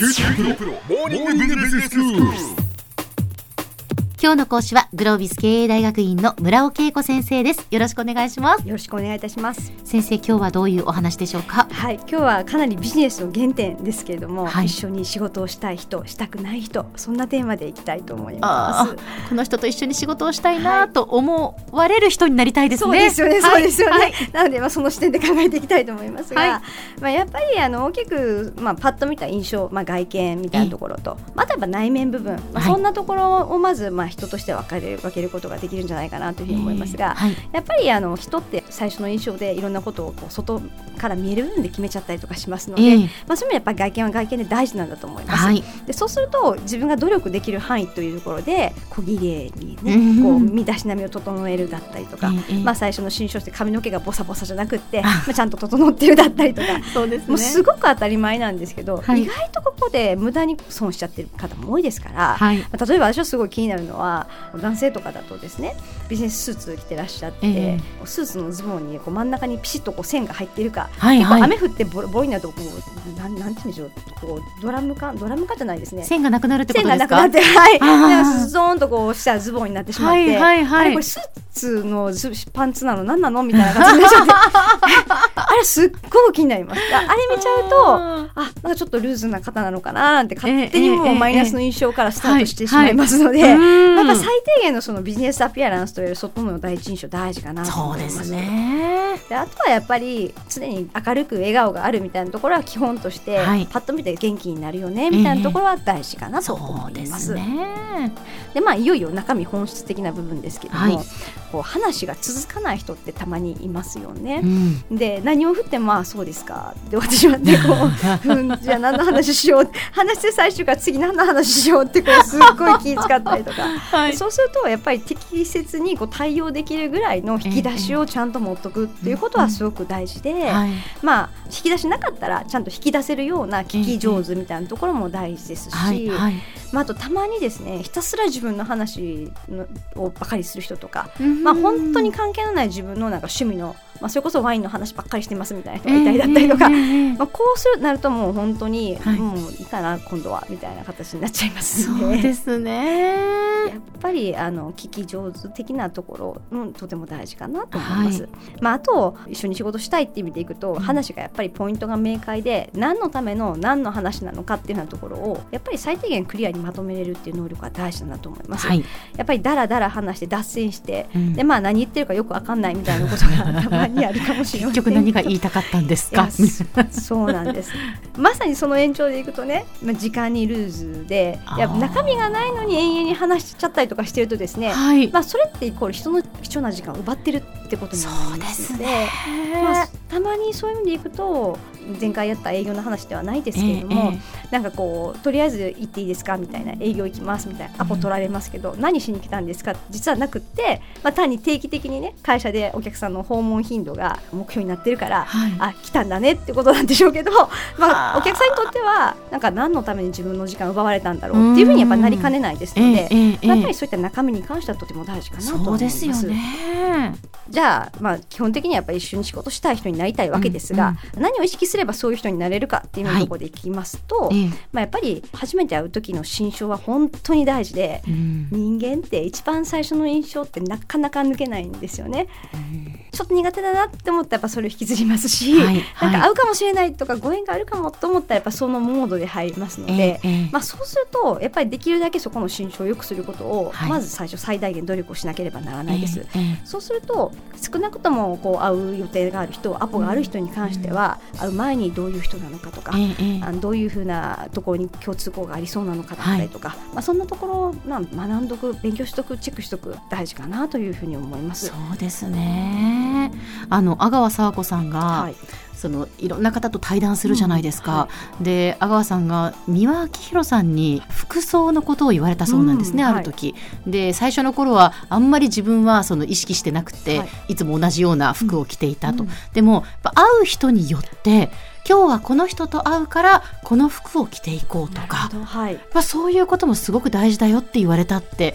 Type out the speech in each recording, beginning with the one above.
QT PRO モーニングビジネススクール。今日の講師はグロービス経営大学院の村尾恵子先生です。よろしくお願いします。よろしくお願いいたします。先生今日はどういうお話でしょうか？はい、今日はかなりビジネスの原点ですけれども、はい。一緒に仕事をしたい人、したくない人、そんなテーマでいきたいと思いあます。ーこの人と一緒に仕事をしたいなと思われる人になりたいですね、そうですよね、はい。そうですよね。はい。なので、まあ、その視点で考えていきたいと思いますが、はい。まあ、やっぱりあの大きく、まあ、パッと見た印象、まあ、外見みたいなところと、まあ、あ内面部分、まあ、はい。そんなところをまず、まあ、人として分かれる分けることができるんじゃないかなというふうに思いますが、はい。やっぱりあの人って最初の印象でいろんなことをこう外から見える部分で決めちゃったりとかしますので、ええ。まあ、そういう意味でやっぱり外見は外見で大事なんだと思います。はい。でそうすると自分が努力できる範囲というところで小綺麗にね、うん。こう身だしなみを整えるだったりとか、ええまあ、最初の新書して髪の毛がボサボサじゃなくってあ。まあ、ちゃんと整ってるだったりとか。そうですもうすごく当たり前なんですけど、はい意外とここで無駄に損しちゃってる方も多いですから、はい。まあ例えば私はすごい気になるのは男性とかだとですねビジネススーツ着てらっしゃって、え。スーツのズボンにこう真ん中にピシッとこう線が入っているか、はいはい。雨降ってボロボロになるとこうなんなんて言うんでしょうこうドラム缶ドラム缶じゃないですね。線がなくなるってこ線とですか？がなくなって、はい、あー。なんかゾーンとこうしたズボンになってしまって、はいはいはい。あれこれスーツのズパンツなの？何なの？みたいな感じになっちゃって。あれすっごく気になります。ああれ見ちゃうとああなんかちょっとルーズな方なのかななんて勝手にええええもうマイナスの印象からスタートしてしまいますので、はいはい。うん。やっぱ最低限のそのビジネスアピアランスという外の第一印象大事かなとそう思いま。ですすね。であとはやっぱり常に明るく笑顔があるみたいなところは基本として、はい。パッと見て元気になるよねみたいなところは大事かなとそ思うでいます。すね。でまあいよいよ中身本質的な部分ですけども、はいこう話が続かない人ってたまにいますよね。う。ん。で何を振ってもまあそうですか。で私はねこううんじゃあ何の話しよう話して最終から次何の話しようってこうすっごい気遣ったりとか、はい。そうするとやっぱり適切にこう対応できるぐらいの引き出しをちゃんと持っとくっていうことはすごく大事で、はい。まあ引き出しなかったらちゃんと引き出せるような聞き上手みたいなところも大事ですし、はい。はいまあ、あとたまにですねひたすら自分の話のをばかりする人とか、まあ、本当に関係のない自分のなんか趣味の、まあ、それこそワインの話ばっかりしてますみたいな人がいたりだったりとか、まあ、こうするなるともう本当に、はい。もういいかな今度はみたいな形になっちゃいますそんでうですねやっぱりあの聞き上手的なところ、うん、とても大事かなと思います。はまあ、あと一緒に仕事したいって意味でいくと、話がやっぱりポイントが明快で何のための何の話なのかっていうようなところをやっぱり最低限クリアにまとめれるっていう能力が大事だなと思います。はい。やっぱりだらだら話して脱線して、うん。でまあ何言ってるかよくわかんないみたいなことがたまにあるかもしれません 結局何が言いたかったんですか？そそうなんです。まさにその延長でいくとね、まあ、時間にルーズでいや中身がないのに延々に話しちゃったりとかしてるとですね、はい。まあ、それってイコール人の貴重な時間を奪ってるってことになりますのでまあ、たまにそういう意味でいくと前回やった営業の話ではないですけれども、えええなんかこうとりあえず行っていいですかみたいな営業行きますみたいなアポ取られますけど、何しに来たんですか？実はなくって、まあ、単に定期的にね会社でお客さんの訪問頻度が目標になってるから、はい。あ来たんだねってことなんでしょうけど、まあ、はあ。お客さんにとってはなんか何のために自分の時間を奪われたんだろうっていうふうにやっぱなりかねないですので。えやっぱりそういった中身に関してはとても大事かなと思いそうます。ですよね。じゃあ、まあ、基本的にはやっぱり一緒に仕事したい人になりたいわけですが、何を意識すればそういう人になれるかっていうところでいきますと、ええ。まあ、やっぱり初めて会う時の心象は本当に大事で、うん。人間って一番最初の印象ってなかなか抜けないんですよね。ちょっと苦手だなって思ったらやっぱそれを引きずりますし、はいはい。なんか会うかもしれないとかご縁があるかもと思ったらやっぱそのモードで入りますので、ええええ。まあ、そうするとやっぱりできるだけそこの心象を良くすることを、はい。まず最初最大限努力をしなければならないです。ええええ。そうすると少なくともこう会う予定がある人アポがある人に関しては、会う前にどういう人なのかとか、あのどういうふうなところに共通項がありそうなのかだったりとか、まあ、そんなところを、まあ、学んどく勉強しとくチェックしとく大事かなというふうに思います。そうですね。あの阿川佐和子さんが、はいそのいろんな方と対談するじゃないですか。で阿川さんが三輪明宏さんに服装のことを言われたそうなんですね、うんある時。で最初の頃はあんまり自分はその意識してなくて、はい。い、つも同じような服を着ていたと。うんでも会う人によって今日はこの人と会うからこの服を着ていこうとか。はい、まあ、そういうこともすごく大事だよって言われたって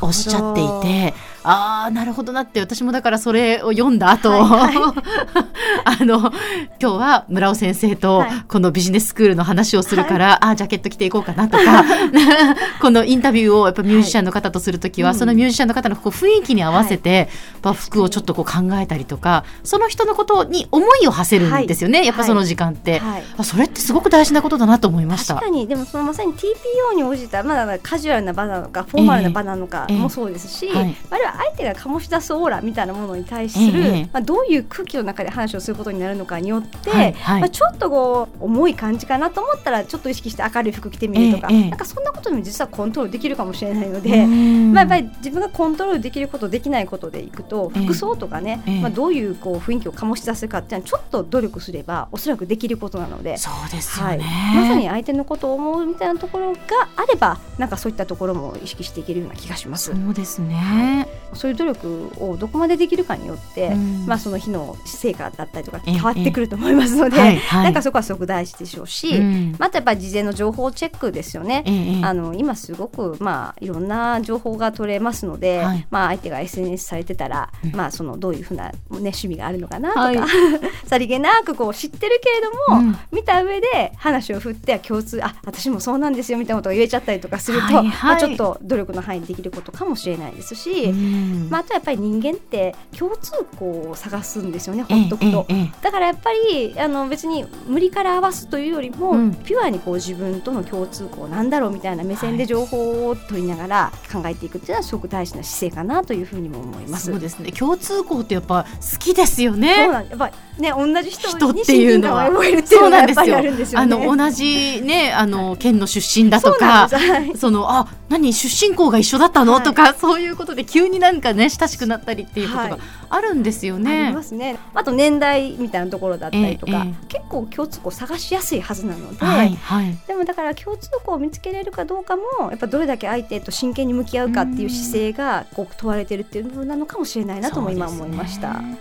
おっしゃっていてああなるほどなって私もだからそれを読んだ後、はい あの今日は村尾先生とはい。このビジネススクールの話をするから、ああジャケット着ていこうかなとか このインタビューをやっぱミュージシャンの方とするときは、はい。そのミュージシャンの方のこう雰囲気に合わせて、やっぱ服をちょっとこう考えたりとかその人のことに思いを馳せるんですよね、やっぱその時間って、はい。あそれってすごく大事なことだなと思いました。確か。にでもそのまさに TPO に応じたまだカジュアルな場なのかフォーマルな場なのかええ。もそうですし、はい。あるいは相手が醸し出すオーラみたいなものに対する、ええ。まあ、どういう空気の中で話をすることになるのかによって、はいはい。まあ、ちょっとこう重い感じかなと思ったらちょっと意識して明るい服着てみるとか、えなんかそんなことでも実はコントロールできるかもしれないので。うん。まあ、やっぱり自分がコントロールできることできないことでいくとええ。服装とかね、ええ。まあ、どういうこう雰囲気を醸し出すかっていうのはちょっと努力すればおそらくできることなので。そうですよはい、ね、まさに相手のことを思うみたいなところがあればなんかそういったところも意識していけるような気がします。そうですね、そういう努力をどこまでできるかによって、うん。まあ、その日の成果だったりとかええ。変わってくると思いますので、はいはい。なんかそこはすごく大事でしょうし、うん。またやっぱり事前の情報チェックですよね。ええええ。あの今すごく、まあ、いろんな情報が取れますので、はい。まあ、相手が SNS されてたら、うん。まあ、そのどういうふうな、ね、趣味があるのかなとか、はい。さりげなくこう知ってるけれども、うん。見た上で話を振って共通あ私もそうなんですよみたいなことを言えちゃったりとかすると、はいはい。まあ、ちょっと努力の範囲でできることかもしれないですし、うんまあ、あとはやっぱり人間って共通項を探すんですよねええほっとくと。だからやっぱりあの別に無理から合わすというよりも、うん。ピュアにこう自分との共通項なんだろうみたいな目線はい。で情報を取りながら考えていくっていうのはすごく大事な姿勢かなというふうにも思います。そうですね。共通項ってやっぱ好きですよそうねなんやっぱりね同じ人にていうのは。親近感を覚えるっていうそうのがやっぱりなんですよ。あるんですよね。あの同じねあの県の出身だとかはい。そのあ何出身校が一緒だったの、はい。とかそういうことで急になんかね親しくなったりっていうことがはいあるんですよあね。りますね。あと年代みたいなところだったりとか、ええ結構共通項探しやすいはずなので、はいはいでもだから共通項を見つけれるかどうかもやっぱどれだけ相手と真剣に向き合うかっていう姿勢がこう問われてるっていう部分なのかもしれないなとも今思いました。ですね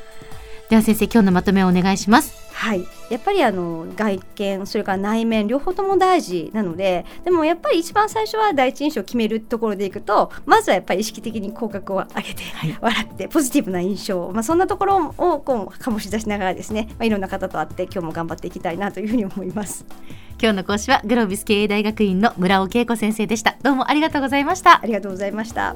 では先生今日のまとめをお願いします。はい、やっぱりあの外見それから内面両方とも大事なのででもやっぱり一番最初は第一印象を決めるところでいくとまずはやっぱり意識的に口角を上げて、はい笑ってポジティブな印象、まあ、そんなところをこう醸し出しながらですね、まあ、いろんな方と会って今日も頑張っていきたいなというふうに思います。今日の講師はグロービス経営大学院の村尾恵子先生でした。どうもありがとうございましたあ。りがとうございました。